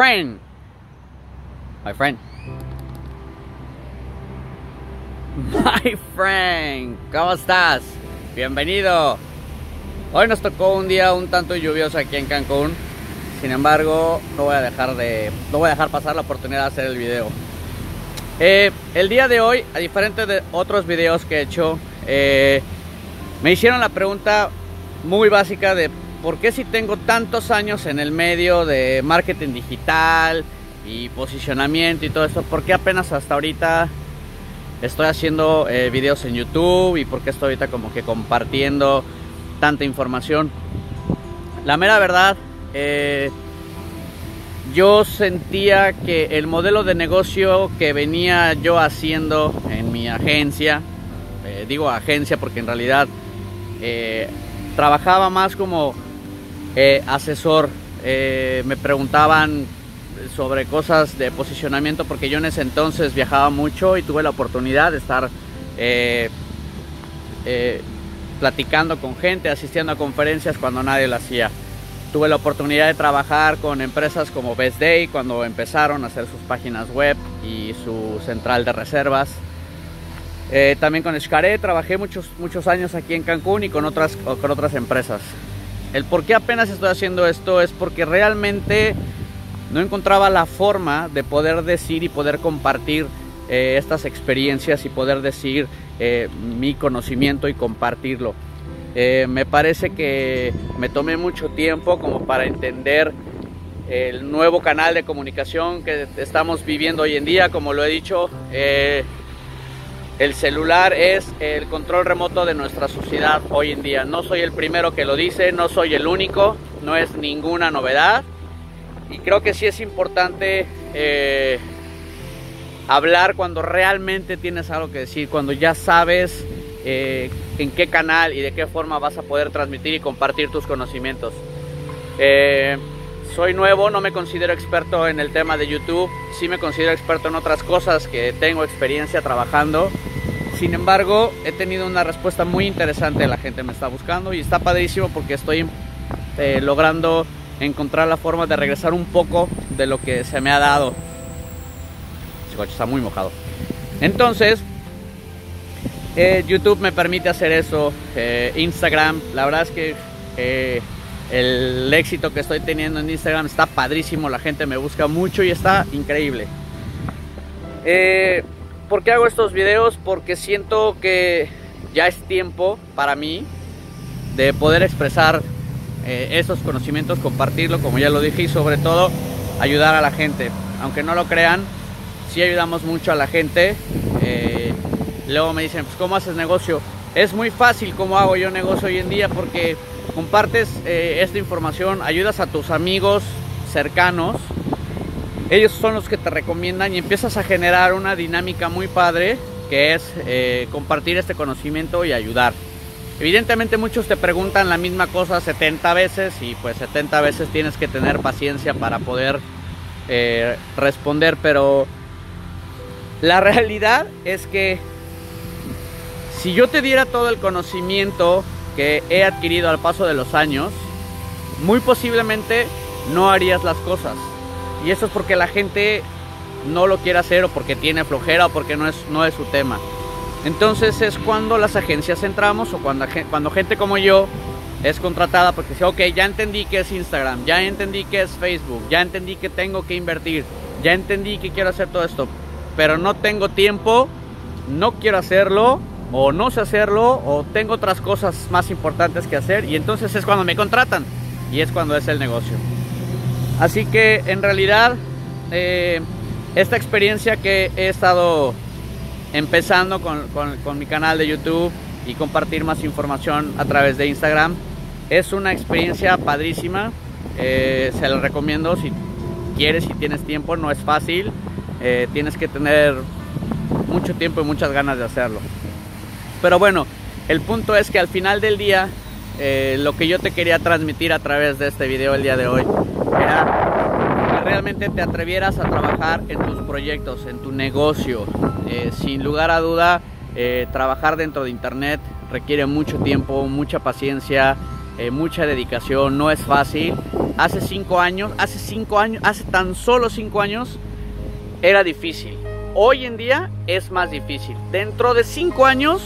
friend. My friend. My friend. ¿Cómo estás? Bienvenido. Hoy nos tocó un día un tanto lluvioso aquí en Cancún. Sin embargo, no voy a dejar de no voy a dejar pasar la oportunidad de hacer el video. Eh, el día de hoy, a diferente de otros videos que he hecho, eh, me hicieron la pregunta muy básica de por qué si tengo tantos años en el medio de marketing digital y posicionamiento y todo esto, por qué apenas hasta ahorita estoy haciendo eh, videos en YouTube y por qué estoy ahorita como que compartiendo tanta información. La mera verdad, eh, yo sentía que el modelo de negocio que venía yo haciendo en mi agencia, eh, digo agencia porque en realidad trabajaba más como eh, asesor. Eh, me preguntaban sobre cosas de posicionamiento porque yo en ese entonces viajaba mucho y tuve la oportunidad de estar eh, platicando con gente, asistiendo a conferencias cuando nadie lo hacía. Tuve la oportunidad de trabajar con empresas como Best Day cuando empezaron a hacer sus páginas web y su central de reservas. también con Xcaret trabajé muchos, muchos años aquí en Cancún y con otras, con otras empresas. El por qué apenas estoy haciendo esto es porque realmente no encontraba la forma de poder decir y poder compartir eh, estas experiencias y poder decir eh, mi conocimiento y compartirlo. Eh, me parece que me tomé mucho tiempo como para entender el nuevo canal de comunicación que estamos viviendo hoy en día, como lo he dicho. El celular es el control remoto de nuestra sociedad hoy en día. No soy el primero que lo dice, no soy el único, no es ninguna novedad. Y creo que sí es importante eh, hablar cuando realmente tienes algo que decir, cuando ya sabes eh, en qué canal y de qué forma vas a poder transmitir y compartir tus conocimientos. Eh, soy nuevo, no me considero experto en el tema de YouTube, sí me considero experto en otras cosas que tengo experiencia trabajando. Sin embargo, he tenido una respuesta muy interesante, la gente me está buscando y está padrísimo porque estoy eh, logrando encontrar la forma de regresar un poco de lo que se me ha dado. Coche está muy mojado. Entonces, eh, YouTube me permite hacer eso. Eh, Instagram, la verdad es que el éxito que estoy teniendo en Instagram está padrísimo. La gente me busca mucho y está increíble. ¿Por qué hago estos videos? Porque siento que ya es tiempo para mí de poder expresar eh, esos conocimientos, compartirlo, como ya lo dije, y sobre todo ayudar a la gente. Aunque no lo crean, sí ayudamos mucho a la gente. Eh, luego me dicen, pues ¿cómo haces negocio? Es muy fácil cómo hago yo negocio hoy en día porque compartes eh, esta información, ayudas a tus amigos cercanos ellos son los que te recomiendan y empiezas a generar una dinámica muy padre que es eh, compartir este conocimiento y ayudar. Evidentemente muchos te preguntan la misma cosa 70 veces y pues 70 veces tienes que tener paciencia para poder eh, responder, pero la realidad es que si yo te diera todo el conocimiento que he adquirido al paso de los años, muy posiblemente no harías las cosas. Y eso es porque la gente no lo quiere hacer o porque tiene flojera o porque no es, no es su tema. Entonces es cuando las agencias entramos o cuando, cuando gente como yo es contratada porque dice, ok, ya entendí que es Instagram, ya entendí que es Facebook, ya entendí que tengo que invertir, ya entendí que quiero hacer todo esto, pero no tengo tiempo, no quiero hacerlo, o no sé hacerlo, o tengo otras cosas más importantes que hacer, y entonces es cuando me contratan, y es cuando es el negocio. Así que en realidad eh, esta experiencia que he estado empezando con, mi canal de YouTube y compartir más información a través de Instagram es una experiencia padrísima. Eh, se la recomiendo si quieres, si tienes tiempo, no es fácil. Eh, tienes que tener mucho tiempo y muchas ganas de hacerlo. Pero bueno, el punto es que al final del día, lo que yo te quería transmitir a través de este video el día de hoy que realmente te atrevieras a trabajar en tus proyectos, en tu negocio. Eh, sin lugar a duda, eh, trabajar dentro de Internet requiere mucho tiempo, mucha paciencia, eh, mucha dedicación, no es fácil. hace cinco años, hace cinco años, hace tan solo cinco años, era difícil. Hoy en día es más difícil. Dentro de cinco años,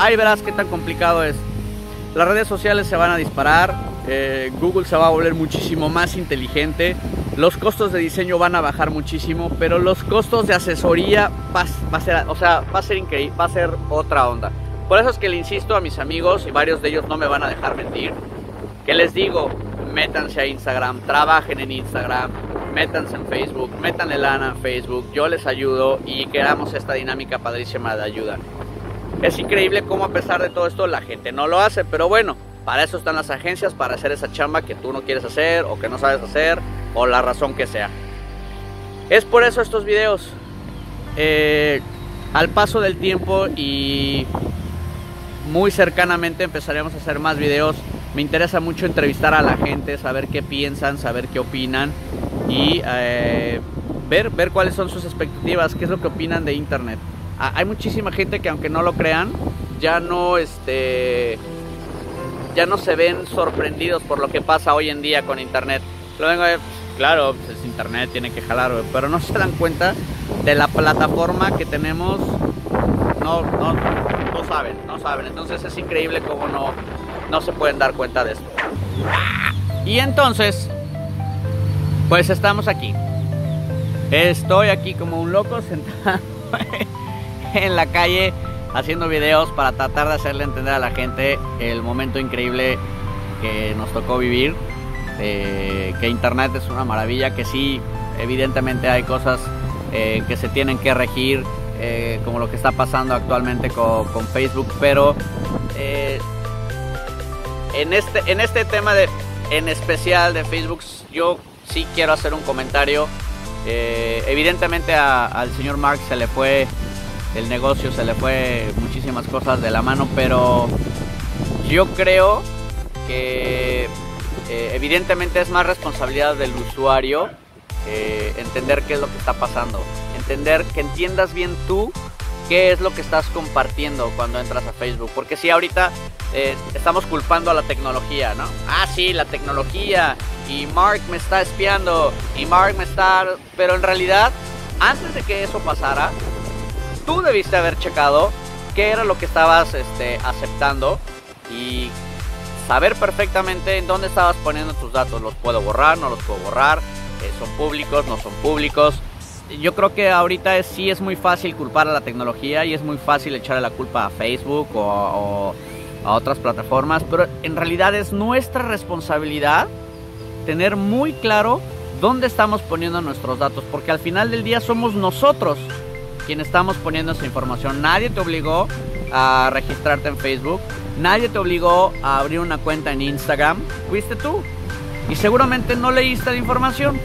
ahí verás qué tan complicado es. Las redes sociales se van a disparar, eh, Google se va a volver muchísimo más inteligente, los costos de diseño van a bajar muchísimo, pero los costos de asesoría va, a ser, o sea, va a ser increíble, va a ser otra onda. Por eso es que le insisto a mis amigos y varios de ellos no me van a dejar mentir, que les digo, métanse a Instagram, trabajen en Instagram, métanse en Facebook, métanle lana en Facebook, yo les ayudo y creamos esta dinámica padrísima de ayuda. Es increíble cómo a pesar de todo esto la gente no lo hace, pero bueno, para eso están las agencias, para hacer esa chamba que tú no quieres hacer o que no sabes hacer o la razón que sea. Es por eso estos videos. Eh, al paso del tiempo y muy cercanamente empezaremos a hacer más videos. Me interesa mucho entrevistar a la gente, saber qué piensan, saber qué opinan y eh, ver, ver cuáles son sus expectativas, qué es lo que opinan de Internet hay muchísima gente que aunque no lo crean, ya no este ya no se ven sorprendidos por lo que pasa hoy en día con internet. Lo vengo a claro, pues es internet, tiene que jalar, pero no se dan cuenta de la plataforma que tenemos. No, no, no saben, no saben. Entonces es increíble cómo no, no se pueden dar cuenta de esto. Y entonces, pues estamos aquí. Estoy aquí como un loco sentado en la calle haciendo videos para tratar de hacerle entender a la gente el momento increíble que nos tocó vivir. Eh, que Internet es una maravilla, que sí, evidentemente hay cosas eh, que se tienen que regir, eh, como lo que está pasando actualmente con, Facebook, pero en, este, en este tema de, en especial de Facebook, yo sí quiero hacer un comentario. evidentemente al señor Mark se le fue el negocio se le fue muchísimas cosas de la mano, pero yo creo que eh, evidentemente es más responsabilidad del usuario eh, entender qué es lo que está pasando, entender que entiendas bien tú qué es lo que estás compartiendo cuando entras a Facebook, porque si ahorita eh, estamos culpando a la tecnología, ¿no? Ah, sí, la tecnología y Mark me está espiando y Mark me está... Pero en realidad, antes de que eso pasara, tú debiste haber checado qué era lo que estabas este, aceptando y saber perfectamente en dónde estabas poniendo tus datos. ¿Los puedo borrar? ¿No los puedo borrar? Eh, ¿Son públicos? ¿No son públicos? Yo creo que ahorita sí es muy fácil culpar a la tecnología y es muy fácil echarle la culpa a Facebook o a otras plataformas, pero en realidad es nuestra responsabilidad tener muy claro dónde estamos poniendo nuestros datos, porque al final del día somos nosotros quien estamos poniendo esa información. Nadie te obligó a registrarte en Facebook, nadie te obligó a abrir una cuenta en Instagram, fuiste tú. Y seguramente no leíste la información.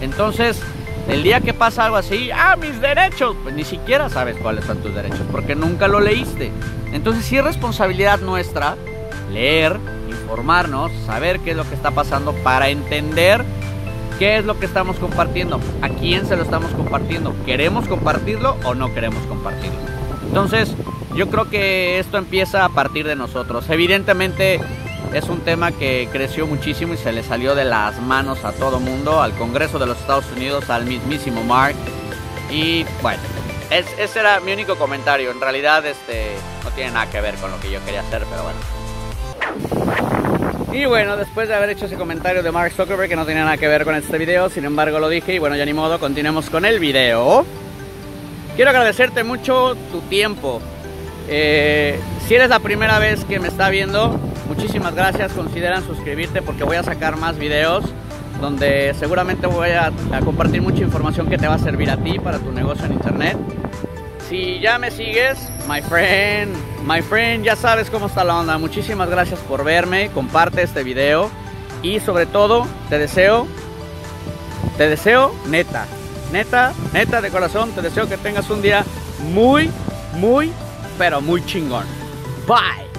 Entonces, el día que pasa algo así, ah, mis derechos, pues ni siquiera sabes cuáles son tus derechos, porque nunca lo leíste. Entonces, sí es responsabilidad nuestra leer, informarnos, saber qué es lo que está pasando para entender ¿Qué es lo que estamos compartiendo? ¿A quién se lo estamos compartiendo? ¿Queremos compartirlo o no queremos compartirlo? Entonces, yo creo que esto empieza a partir de nosotros. Evidentemente es un tema que creció muchísimo y se le salió de las manos a todo mundo, al Congreso de los Estados Unidos, al mismísimo Mark. Y bueno, ese era mi único comentario. En realidad este, no tiene nada que ver con lo que yo quería hacer, pero bueno. Y bueno, después de haber hecho ese comentario de Mark Zuckerberg que no tenía nada que ver con este video, sin embargo lo dije y bueno, ya ni modo, continuemos con el video. Quiero agradecerte mucho tu tiempo. Eh, si eres la primera vez que me está viendo, muchísimas gracias. Consideran suscribirte porque voy a sacar más videos donde seguramente voy a compartir mucha información que te va a servir a ti para tu negocio en internet. Si ya me sigues, my friend, my friend, ya sabes cómo está la onda. Muchísimas gracias por verme, comparte este video y sobre todo te deseo, te deseo neta, neta, neta de corazón, te deseo que tengas un día muy, muy, pero muy chingón. Bye.